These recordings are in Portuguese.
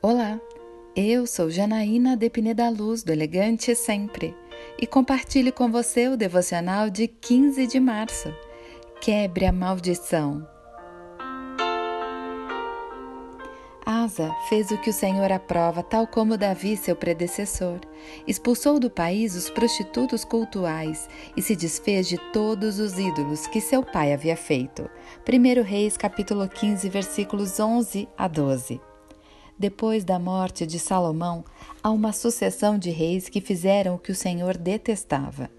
Olá, eu sou Janaína de Pineda Luz, do Elegante Sempre, e compartilho com você o devocional de 15 de março. Quebre a maldição. Asa fez o que o Senhor aprova, tal como Davi, seu predecessor. Expulsou do país os prostitutos cultuais e se desfez de todos os ídolos que seu pai havia feito. 1 Reis, capítulo 15, versículos 11 a 12. Depois da morte de Salomão, há uma sucessão de reis que fizeram o que o Senhor detestava.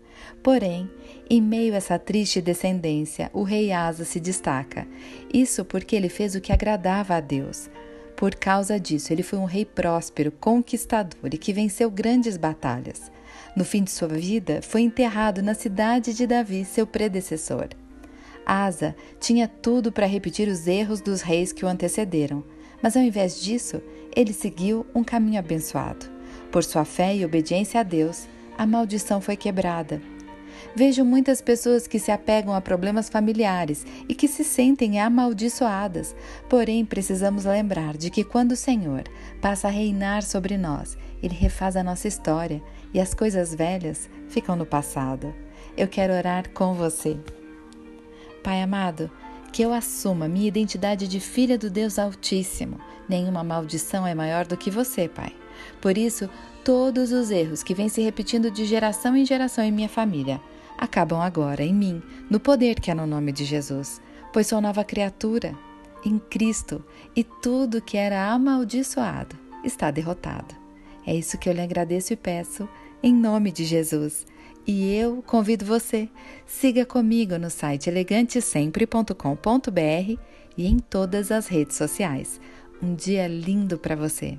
Porém, em meio a essa triste descendência, o rei Asa se destaca. Isso porque ele fez o que agradava a Deus. Por causa disso, ele foi um rei próspero, conquistador e que venceu grandes batalhas. No fim de sua vida, foi enterrado na cidade de Davi, seu predecessor. Asa tinha tudo para repetir os erros dos reis que o antecederam mas ao invés disso, ele seguiu um caminho abençoado. Por sua fé e obediência a Deus, a maldição foi quebrada. Vejo muitas pessoas que se apegam a problemas familiares e que se sentem amaldiçoadas, porém precisamos lembrar de que quando o Senhor passa a reinar sobre nós, ele refaz a nossa história e as coisas velhas ficam no passado. Eu quero orar com você. Pai amado, que eu assuma minha identidade de filha do Deus Altíssimo. Nenhuma maldição é maior do que você, Pai. Por isso, todos os erros que vêm se repetindo de geração em geração em minha família acabam agora em mim, no poder que é no nome de Jesus, pois sou nova criatura em Cristo e tudo que era amaldiçoado está derrotado. É isso que eu lhe agradeço e peço, em nome de Jesus. E eu convido você, siga comigo no site elegantesempre.com.br e em todas as redes sociais. Um dia lindo para você!